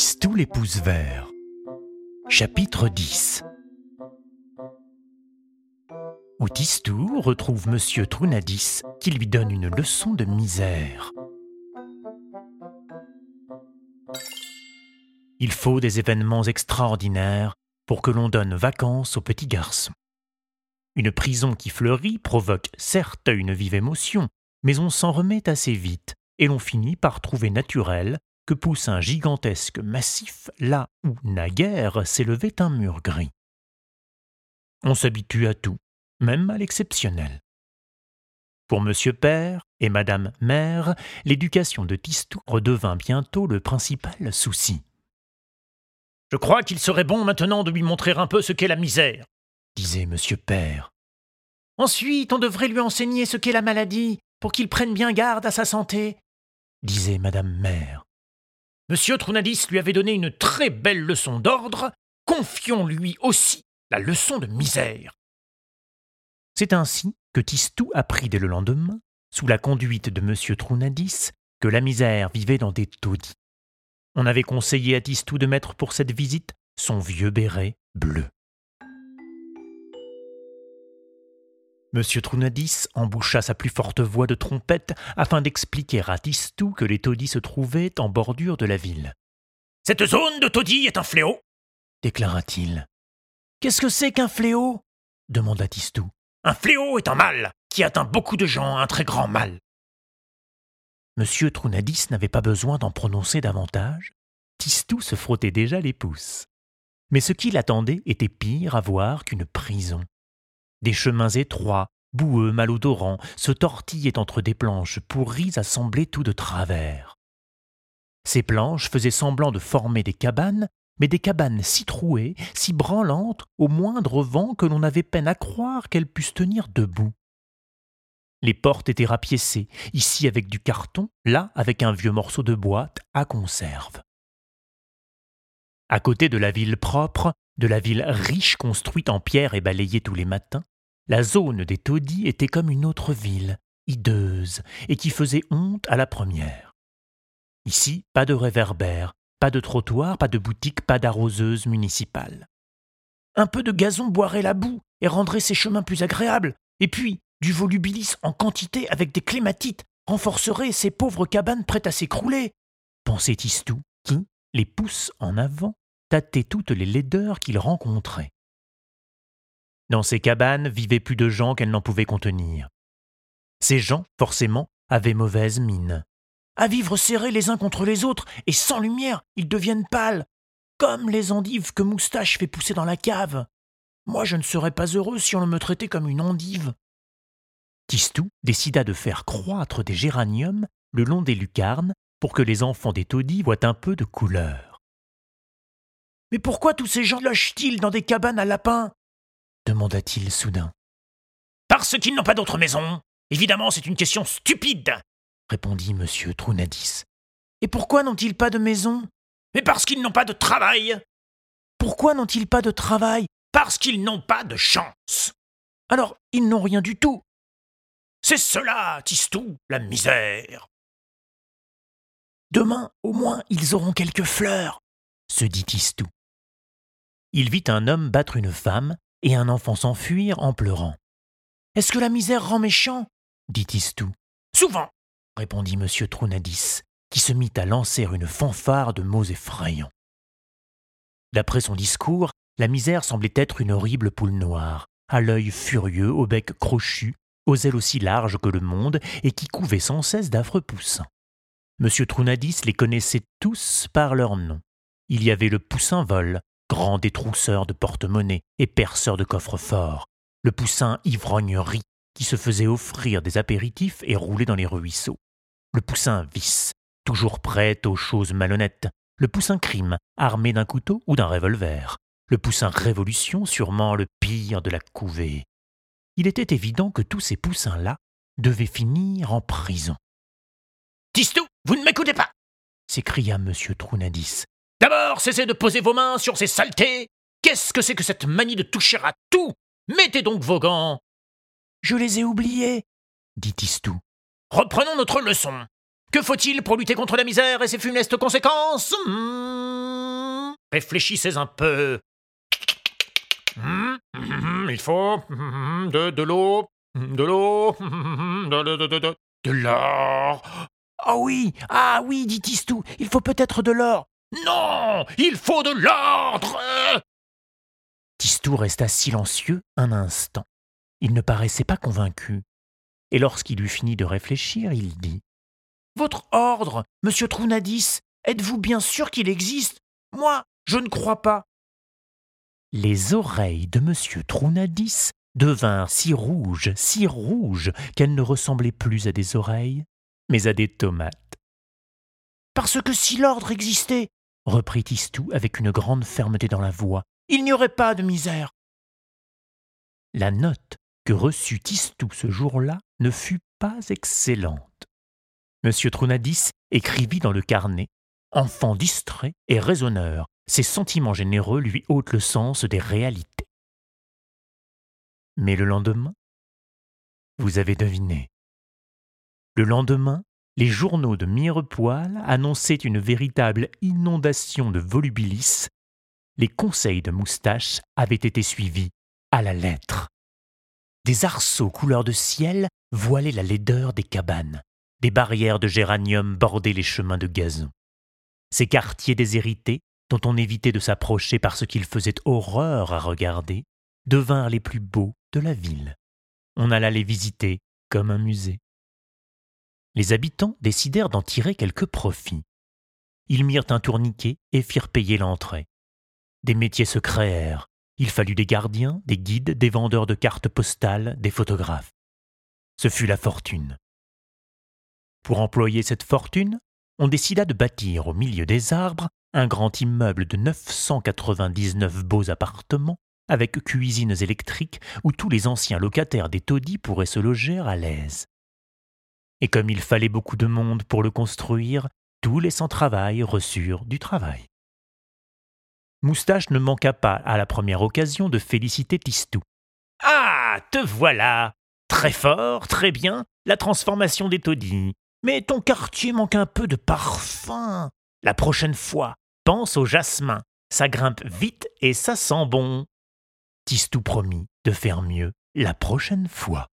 Tistou les pouces. Chapitre 10 Où Tistou retrouve Monsieur Trunadis qui lui donne une leçon de misère. Il faut des événements extraordinaires pour que l'on donne vacances aux petits garçons. Une prison qui fleurit provoque certes une vive émotion, mais on s'en remet assez vite et l'on finit par trouver naturel que pousse un gigantesque massif là où naguère s'élevait un mur gris. On s'habitue à tout, même à l'exceptionnel. Pour Monsieur Père et Madame Mère, l'éducation de Tistou redevint bientôt le principal souci. Je crois qu'il serait bon maintenant de lui montrer un peu ce qu'est la misère, disait Monsieur Père. Ensuite, on devrait lui enseigner ce qu'est la maladie, pour qu'il prenne bien garde à sa santé, disait Madame Mère. Monsieur Trunadis lui avait donné une très belle leçon d'ordre, confions-lui aussi la leçon de misère. C'est ainsi que Tistou apprit dès le lendemain, sous la conduite de Monsieur Trunadis, que la misère vivait dans des taudis. On avait conseillé à Tistou de mettre pour cette visite son vieux béret bleu. Monsieur Trunadis emboucha sa plus forte voix de trompette afin d'expliquer à Tistou que les taudis se trouvaient en bordure de la ville. Cette zone de taudis est un fléau, déclara-t-il. Qu'est-ce que c'est qu'un fléau? demanda Tistou. Un fléau est un mal qui atteint beaucoup de gens, un très grand mal. Monsieur Trunadis n'avait pas besoin d'en prononcer davantage. Tistou se frottait déjà les pouces. Mais ce qui l'attendait était pire à voir qu'une prison. Des chemins étroits, boueux, malodorants, se tortillaient entre des planches pourries assemblées tout de travers. Ces planches faisaient semblant de former des cabanes, mais des cabanes si trouées, si branlantes, au moindre vent que l'on avait peine à croire qu'elles pussent tenir debout. Les portes étaient rapiécées, ici avec du carton, là avec un vieux morceau de boîte à conserve. À côté de la ville propre, de la ville riche construite en pierre et balayée tous les matins, la zone des taudis était comme une autre ville, hideuse, et qui faisait honte à la première. Ici, pas de réverbère, pas de trottoir, pas de boutique, pas d'arroseuse municipale. Un peu de gazon boirait la boue et rendrait ces chemins plus agréables, et puis du volubilis en quantité avec des clématites renforcerait ces pauvres cabanes prêtes à s'écrouler, pensait Tistou, qui, les pouces en avant, tâtait toutes les laideurs qu'il rencontrait. Dans ces cabanes vivaient plus de gens qu'elles n'en pouvaient contenir. Ces gens, forcément, avaient mauvaise mine. À vivre serrés les uns contre les autres et sans lumière, ils deviennent pâles, comme les endives que Moustache fait pousser dans la cave. Moi, je ne serais pas heureux si on me traitait comme une endive. Tistou décida de faire croître des géraniums le long des lucarnes pour que les enfants des taudis voient un peu de couleur. Mais pourquoi tous ces gens lochent-ils dans des cabanes à lapins? Demanda-t-il soudain. Parce qu'ils n'ont pas d'autre maison. Évidemment, c'est une question stupide, répondit M. Trunadis. Et pourquoi n'ont-ils pas de maison? Mais parce qu'ils n'ont pas de travail. Pourquoi n'ont-ils pas de travail? Parce qu'ils n'ont pas de chance. Alors, ils n'ont rien du tout. C'est cela, Tistou, la misère. Demain, au moins, ils auront quelques fleurs, se dit Tistou. Il vit un homme battre une femme et un enfant s'enfuir en pleurant. Est-ce que la misère rend méchant? dit Tistou. Souvent, répondit M. Trunadis, qui se mit à lancer une fanfare de mots effrayants. D'après son discours, la misère semblait être une horrible poule noire, à l'œil furieux, au bec crochu, aux ailes aussi larges que le monde, et qui couvait sans cesse d'affreux poussins. M. Trunadis les connaissait tous par leur nom. Il y avait le poussin vol, grand détrousseur de porte-monnaie et perceur de coffres-forts, le poussin ivrognerie qui se faisait offrir des apéritifs et roulait dans les ruisseaux, le poussin vice, toujours prêt aux choses malhonnêtes, le poussin crime, armé d'un couteau ou d'un revolver, le poussin révolution, sûrement le pire de la couvée. Il était évident que tous ces poussins-là devaient finir en prison. Tistou, vous ne m'écoutez pas s'écria M. Trunadis, D'abord, cessez de poser vos mains sur ces saletés. Qu'est-ce que c'est que cette manie de toucher à tout? Mettez donc vos gants. Je les ai oubliés, dit Tistou. Reprenons notre leçon. Que faut-il pour lutter contre la misère et ses funestes conséquences? Hmm. Réfléchissez un peu. Hmm. Hmm. Il faut de, de l'eau, de l'eau, de, de, de, de, de l'or. Ah oui, ah oui, dit Tistou, il faut peut-être de l'or. Non, il faut de l'ordre. Tistou resta silencieux un instant. Il ne paraissait pas convaincu. Et lorsqu'il eut fini de réfléchir, il dit Votre ordre, monsieur Trounadis, êtes-vous bien sûr qu'il existe? Moi, je ne crois pas. Les oreilles de monsieur Trounadis devinrent si rouges, si rouges, qu'elles ne ressemblaient plus à des oreilles, mais à des tomates. Parce que si l'ordre existait, reprit Tistou avec une grande fermeté dans la voix, il n'y aurait pas de misère. La note que reçut Tistou ce jour-là ne fut pas excellente. Monsieur Trounadis écrivit dans le carnet Enfant distrait et raisonneur, ses sentiments généreux lui ôtent le sens des réalités. Mais le lendemain, vous avez deviné. Le lendemain, les journaux de Mirepoix annonçaient une véritable inondation de volubilis. Les conseils de moustache avaient été suivis à la lettre. Des arceaux couleur de ciel voilaient la laideur des cabanes. Des barrières de géranium bordaient les chemins de gazon. Ces quartiers déshérités, dont on évitait de s'approcher parce qu'ils faisaient horreur à regarder, devinrent les plus beaux de la ville. On alla les visiter comme un musée. Les habitants décidèrent d'en tirer quelques profits. Ils mirent un tourniquet et firent payer l'entrée. Des métiers se créèrent, il fallut des gardiens, des guides, des vendeurs de cartes postales, des photographes. Ce fut la fortune. Pour employer cette fortune, on décida de bâtir au milieu des arbres un grand immeuble de 999 beaux appartements avec cuisines électriques où tous les anciens locataires des taudis pourraient se loger à l'aise. Et comme il fallait beaucoup de monde pour le construire, tous les sans-travail reçurent du travail. Moustache ne manqua pas à la première occasion de féliciter Tistou. Ah, te voilà Très fort, très bien, la transformation des taudis. Mais ton quartier manque un peu de parfum. La prochaine fois, pense au jasmin. Ça grimpe vite et ça sent bon. Tistou promit de faire mieux la prochaine fois.